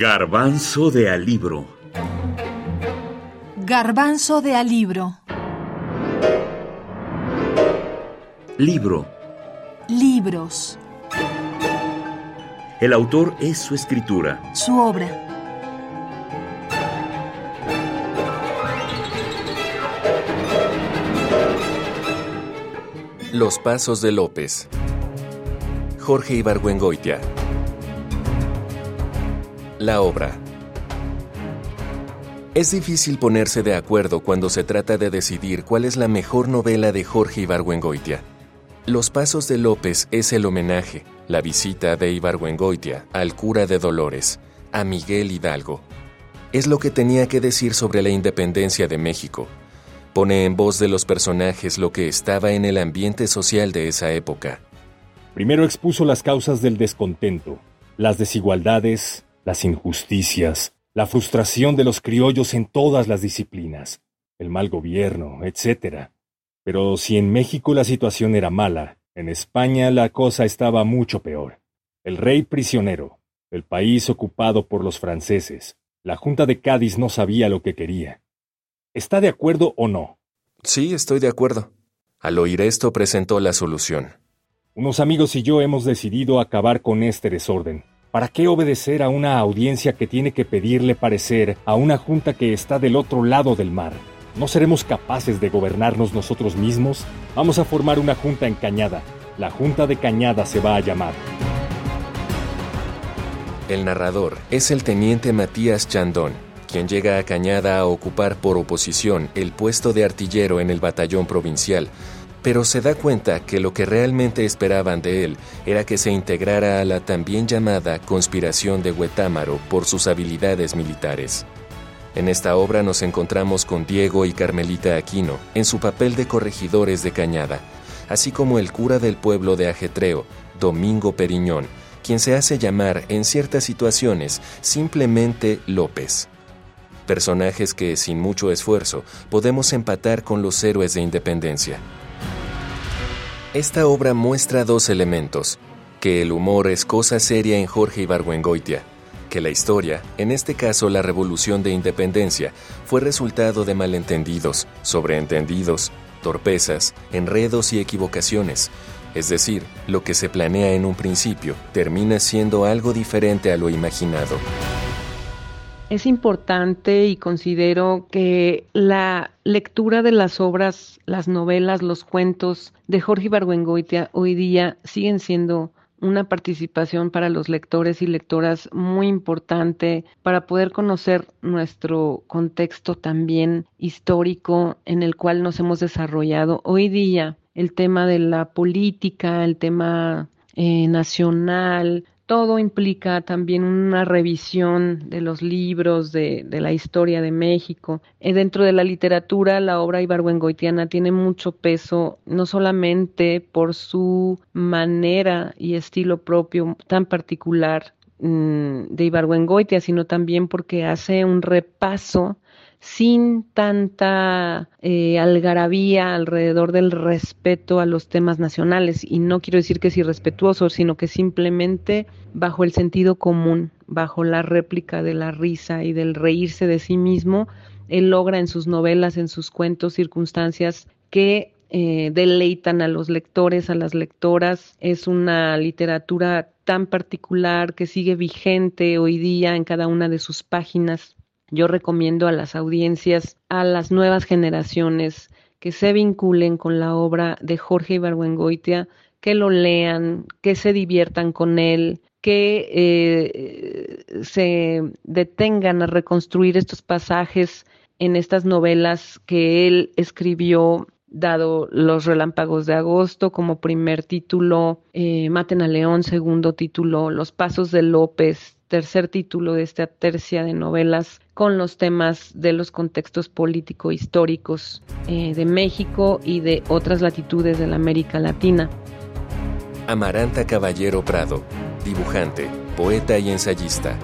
Garbanzo de alibro. Garbanzo de alibro. Libro. Libros. El autor es su escritura. Su obra. Los Pasos de López. Jorge Ibargüengoitia. La obra. Es difícil ponerse de acuerdo cuando se trata de decidir cuál es la mejor novela de Jorge Ibargüengoitia. Los Pasos de López es el homenaje, la visita de Ibargüengoitia al cura de Dolores, a Miguel Hidalgo. Es lo que tenía que decir sobre la independencia de México. Pone en voz de los personajes lo que estaba en el ambiente social de esa época. Primero expuso las causas del descontento, las desigualdades, las injusticias, la frustración de los criollos en todas las disciplinas, el mal gobierno, etc. Pero si en México la situación era mala, en España la cosa estaba mucho peor. El rey prisionero, el país ocupado por los franceses, la Junta de Cádiz no sabía lo que quería. ¿Está de acuerdo o no? Sí, estoy de acuerdo. Al oír esto presentó la solución. Unos amigos y yo hemos decidido acabar con este desorden. ¿Para qué obedecer a una audiencia que tiene que pedirle parecer a una junta que está del otro lado del mar? ¿No seremos capaces de gobernarnos nosotros mismos? Vamos a formar una junta en Cañada. La Junta de Cañada se va a llamar. El narrador es el teniente Matías Chandón, quien llega a Cañada a ocupar por oposición el puesto de artillero en el batallón provincial, pero se da cuenta que lo que realmente esperaban de él era que se integrara a la también llamada conspiración de Huetámaro por sus habilidades militares. En esta obra nos encontramos con Diego y Carmelita Aquino en su papel de corregidores de Cañada, así como el cura del pueblo de Ajetreo, Domingo Periñón, quien se hace llamar en ciertas situaciones simplemente López. Personajes que, sin mucho esfuerzo, podemos empatar con los héroes de independencia. Esta obra muestra dos elementos, que el humor es cosa seria en Jorge Ibargüengoitia, que la historia, en este caso la revolución de independencia, fue resultado de malentendidos, sobreentendidos, torpezas, enredos y equivocaciones, es decir, lo que se planea en un principio termina siendo algo diferente a lo imaginado. Es importante y considero que la lectura de las obras, las novelas, los cuentos de Jorge Ibargüengoitia hoy día siguen siendo una participación para los lectores y lectoras muy importante para poder conocer nuestro contexto también histórico en el cual nos hemos desarrollado. Hoy día el tema de la política, el tema eh, nacional, todo implica también una revisión de los libros, de, la historia de México. Eh, dentro de la literatura, la obra ibargüengoitiana tiene mucho peso, no solamente por su manera y estilo propio tan particular mm, de Ibargüengoitia, sino también porque hace un repaso sin tanta eh, algarabía alrededor del respeto a los temas nacionales. Y no quiero decir que es irrespetuoso, sino que simplemente bajo el sentido común, bajo la réplica de la risa y del reírse de sí mismo, él logra en sus novelas, en sus cuentos, circunstancias que eh, deleitan a los lectores, a las lectoras. Es una literatura tan particular que sigue vigente hoy día en cada una de sus páginas yo recomiendo a las audiencias, a las nuevas generaciones, que se vinculen con la obra de Jorge Ibargüengoitia, que lo lean, que se diviertan con él, que eh, se detengan a reconstruir estos pasajes en estas novelas que él escribió dado Los Relámpagos de Agosto como primer título, eh, Maten a León segundo título, Los Pasos de López tercer título de esta tercia de novelas con los temas de los contextos político-históricos eh, de México y de otras latitudes de la América Latina. Amaranta Caballero Prado, dibujante, poeta y ensayista.